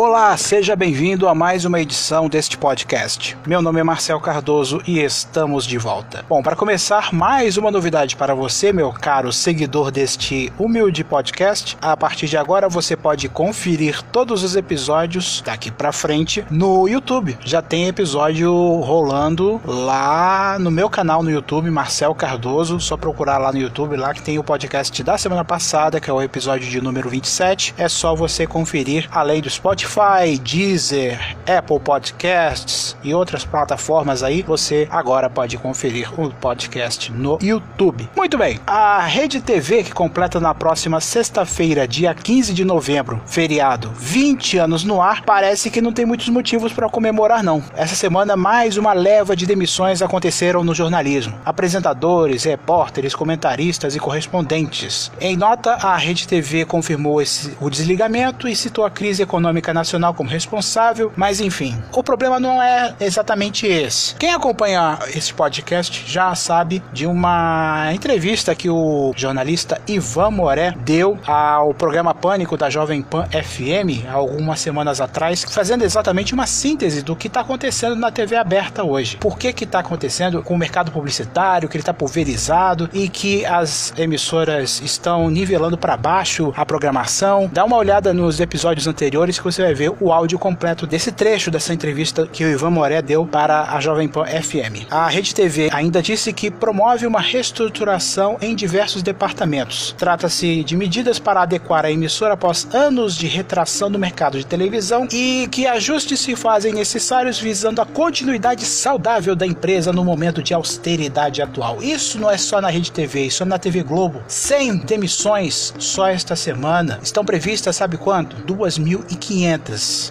Olá, seja bem-vindo a mais uma edição deste podcast. Meu nome é Marcel Cardoso e estamos de volta. Bom, para começar, mais uma novidade para você, meu caro seguidor deste humilde podcast. A partir de agora você pode conferir todos os episódios daqui para frente no YouTube. Já tem episódio rolando lá no meu canal no YouTube, Marcel Cardoso. Só procurar lá no YouTube, lá que tem o podcast da semana passada, que é o episódio de número 27. É só você conferir além do Spotify Spotify, Deezer, Apple Podcasts e outras plataformas aí, você agora pode conferir o podcast no YouTube. Muito bem, a Rede TV que completa na próxima sexta-feira, dia 15 de novembro, feriado, 20 anos no ar, parece que não tem muitos motivos para comemorar não. Essa semana mais uma leva de demissões aconteceram no jornalismo. Apresentadores, repórteres, comentaristas e correspondentes. Em nota, a Rede TV confirmou esse, o desligamento e citou a crise econômica Nacional como responsável, mas enfim, o problema não é exatamente esse. Quem acompanha esse podcast já sabe de uma entrevista que o jornalista Ivan Moré deu ao programa Pânico da Jovem Pan FM algumas semanas atrás, fazendo exatamente uma síntese do que está acontecendo na TV aberta hoje. Por que que está acontecendo com o mercado publicitário, que ele está pulverizado e que as emissoras estão nivelando para baixo a programação. Dá uma olhada nos episódios anteriores que você vai vai ver o áudio completo desse trecho dessa entrevista que o Ivan Moré deu para a Jovem Pan FM. A Rede TV ainda disse que promove uma reestruturação em diversos departamentos. Trata-se de medidas para adequar a emissora após anos de retração no mercado de televisão e que ajustes se fazem necessários visando a continuidade saudável da empresa no momento de austeridade atual. Isso não é só na Rede TV, isso é na TV Globo. 100 demissões só esta semana. Estão previstas, sabe quanto? 2.500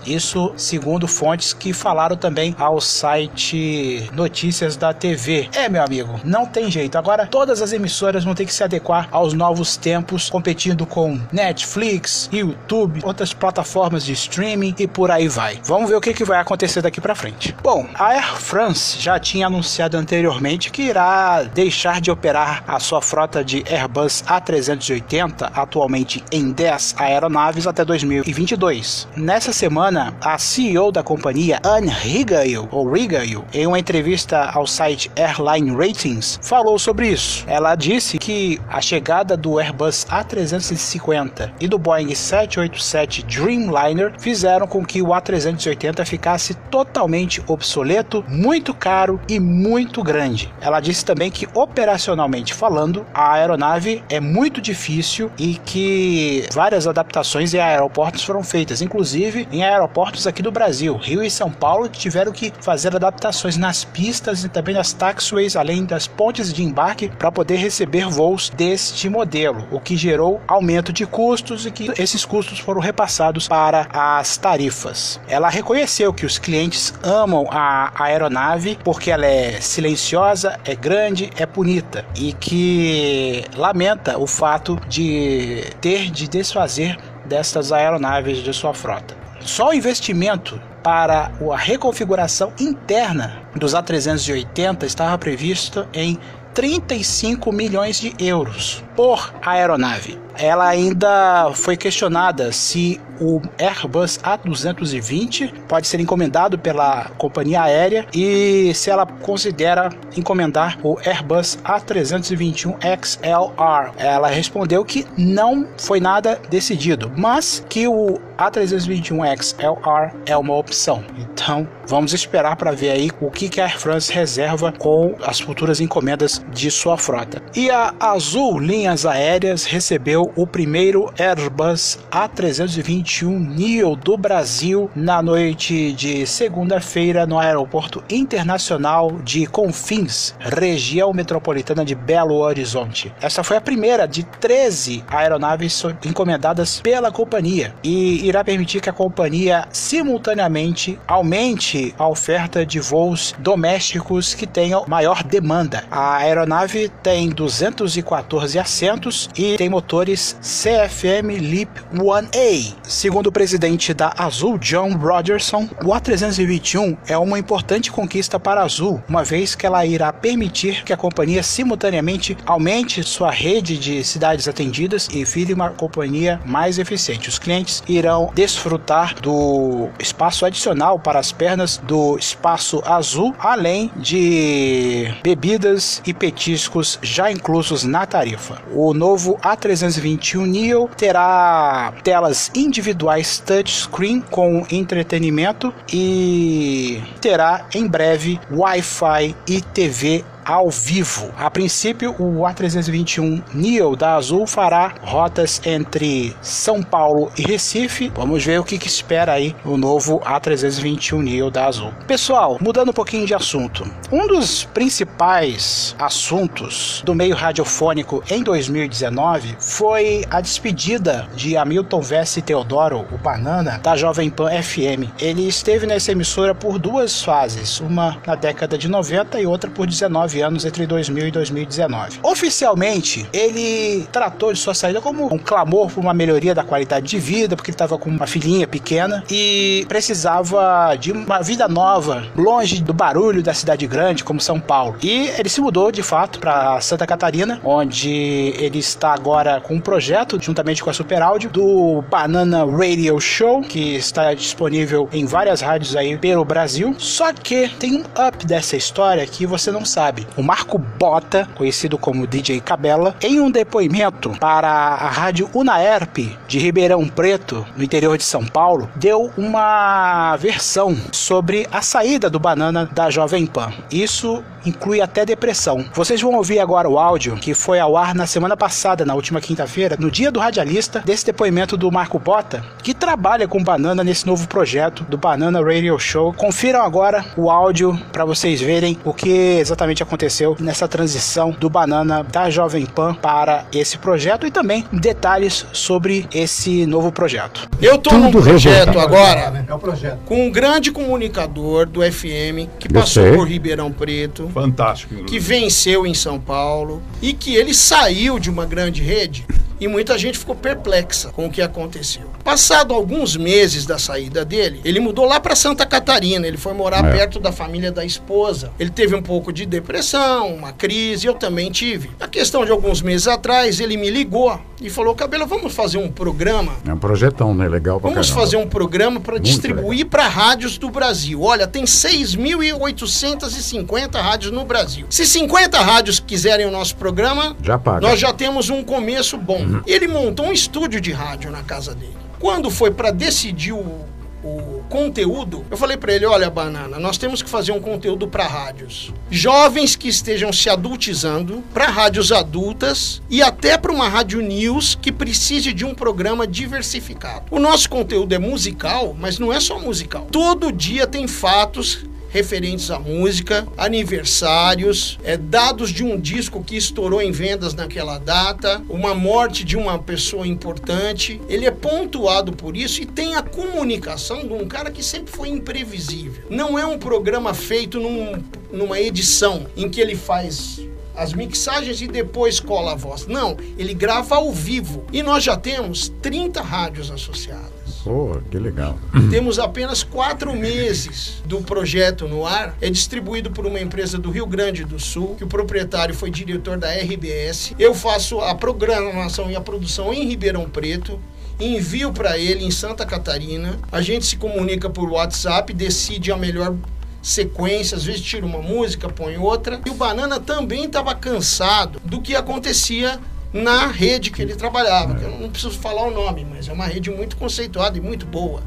isso segundo fontes que falaram também ao site Notícias da TV. É, meu amigo, não tem jeito. Agora todas as emissoras vão ter que se adequar aos novos tempos, competindo com Netflix, YouTube, outras plataformas de streaming e por aí vai. Vamos ver o que, que vai acontecer daqui para frente. Bom, a Air France já tinha anunciado anteriormente que irá deixar de operar a sua frota de Airbus A380, atualmente em 10 aeronaves, até 2022. Nessa semana, a CEO da companhia, Anne Rigail, ou Rigail, em uma entrevista ao site Airline Ratings, falou sobre isso. Ela disse que a chegada do Airbus A350 e do Boeing 787 Dreamliner fizeram com que o A380 ficasse totalmente obsoleto, muito caro e muito grande. Ela disse também que, operacionalmente falando, a aeronave é muito difícil e que várias adaptações em aeroportos foram feitas, inclusive inclusive em aeroportos aqui do Brasil. Rio e São Paulo tiveram que fazer adaptações nas pistas e também nas taxiways, além das pontes de embarque, para poder receber voos deste modelo, o que gerou aumento de custos e que esses custos foram repassados para as tarifas. Ela reconheceu que os clientes amam a aeronave porque ela é silenciosa, é grande, é bonita e que lamenta o fato de ter de desfazer destas aeronaves de sua frota. Só o investimento para a reconfiguração interna dos A380 estava previsto em 35 milhões de euros por aeronave. Ela ainda foi questionada se o Airbus A220 pode ser encomendado pela companhia aérea e se ela considera encomendar o Airbus A321 XLR. Ela respondeu que não foi nada decidido, mas que o A321 XLR é uma opção. Então, vamos esperar para ver aí o que, a Air France reserva com as futuras encomendas de sua frota. E a Azul Linhas Aéreas recebeu o primeiro Airbus A321 NEO do Brasil na noite de segunda-feira no Aeroporto Internacional de Confins, região metropolitana de Belo Horizonte. Essa foi a primeira de 13 aeronaves encomendadas pela companhia e irá permitir que a companhia simultaneamente aumente a oferta de voos domésticos que tenham maior demanda. A aeronave tem 214 assentos e tem motores CFM LEAP 1A. Segundo o presidente da Azul, John Rogerson, o A321 é uma importante conquista para a Azul, uma vez que ela irá permitir que a companhia simultaneamente aumente sua rede de cidades atendidas e vire uma companhia mais eficiente. Os clientes irão desfrutar do espaço adicional para as pernas do espaço azul, além de bebidas e petiscos já inclusos na tarifa. O novo A321 Neo terá telas individuais touchscreen com entretenimento e terá em breve Wi-Fi e TV ao vivo. A princípio, o A321 Neo da Azul fará rotas entre São Paulo e Recife. Vamos ver o que, que espera aí o novo A321 Neo da Azul. Pessoal, mudando um pouquinho de assunto. Um dos principais assuntos do meio radiofônico em 2019 foi a despedida de Hamilton Vesse Teodoro, o Banana, da Jovem Pan FM. Ele esteve nessa emissora por duas fases, uma na década de 90 e outra por 19 anos entre 2000 e 2019. Oficialmente, ele tratou de sua saída como um clamor por uma melhoria da qualidade de vida, porque ele estava com uma filhinha pequena e precisava de uma vida nova, longe do barulho da cidade grande como São Paulo. E ele se mudou de fato para Santa Catarina, onde ele está agora com um projeto juntamente com a Super Áudio do Banana Radio Show, que está disponível em várias rádios aí pelo Brasil. Só que tem um up dessa história que você não sabe o Marco Bota, conhecido como DJ Cabela, em um depoimento para a rádio Unaerp de Ribeirão Preto, no interior de São Paulo, deu uma versão sobre a saída do Banana da Jovem Pan. Isso inclui até depressão. Vocês vão ouvir agora o áudio que foi ao ar na semana passada, na última quinta-feira, no dia do radialista, desse depoimento do Marco Bota, que trabalha com Banana nesse novo projeto do Banana Radio Show. Confiram agora o áudio para vocês verem o que exatamente aconteceu nessa transição do Banana da Jovem Pan para esse projeto e também detalhes sobre esse novo projeto. Eu tô no projeto agora é o projeto. com um grande comunicador do FM que passou por Ribeirão Preto Fantástico. Que venceu em São Paulo e que ele saiu de uma grande rede e muita gente ficou perplexa com o que aconteceu. Passado alguns meses da saída dele, ele mudou lá para Santa Catarina, ele foi morar é. perto da família da esposa. Ele teve um pouco de depressão, uma crise, eu também tive. A questão de alguns meses atrás, ele me ligou e falou: "Cabelo, vamos fazer um programa?" É um projetão, né? Legal pra Vamos caramba. fazer um programa para distribuir para rádios do Brasil. Olha, tem 6.850 rádios no Brasil. Se 50 rádios quiserem o nosso programa, já paga. nós já temos um começo bom. Uhum. Ele montou um estúdio de rádio na casa dele. Quando foi para decidir o, o conteúdo, eu falei para ele: olha, Banana, nós temos que fazer um conteúdo para rádios. Jovens que estejam se adultizando, para rádios adultas e até para uma rádio news que precise de um programa diversificado. O nosso conteúdo é musical, mas não é só musical. Todo dia tem fatos referentes à música, aniversários, é, dados de um disco que estourou em vendas naquela data, uma morte de uma pessoa importante. Ele é pontuado por isso e tem a comunicação de um cara que sempre foi imprevisível. Não é um programa feito num, numa edição em que ele faz as mixagens e depois cola a voz. Não, ele grava ao vivo. E nós já temos 30 rádios associadas. Pô, que legal. Temos apenas quatro meses do projeto no ar. É distribuído por uma empresa do Rio Grande do Sul, que o proprietário foi diretor da RBS. Eu faço a programação e a produção em Ribeirão Preto envio para ele em Santa Catarina. A gente se comunica por WhatsApp, decide a melhor sequência, às vezes tira uma música, põe outra. E o Banana também estava cansado do que acontecia na rede que ele trabalhava, que eu não preciso falar o nome, mas é uma rede muito conceituada e muito boa.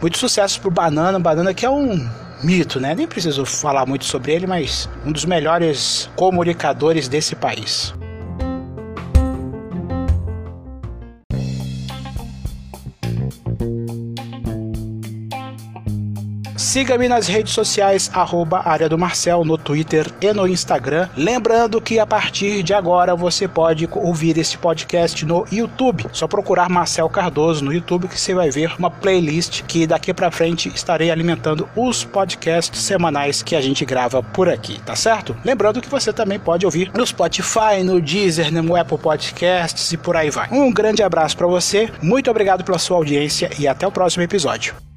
Muito sucesso pro Banana, Banana que é um mito, né? Nem preciso falar muito sobre ele, mas um dos melhores comunicadores desse país. Siga-me nas redes sociais, arroba área do Marcel, no Twitter e no Instagram. Lembrando que a partir de agora você pode ouvir esse podcast no YouTube. Só procurar Marcel Cardoso no YouTube que você vai ver uma playlist que daqui para frente estarei alimentando os podcasts semanais que a gente grava por aqui, tá certo? Lembrando que você também pode ouvir no Spotify, no Deezer, no Apple Podcasts e por aí vai. Um grande abraço para você, muito obrigado pela sua audiência e até o próximo episódio.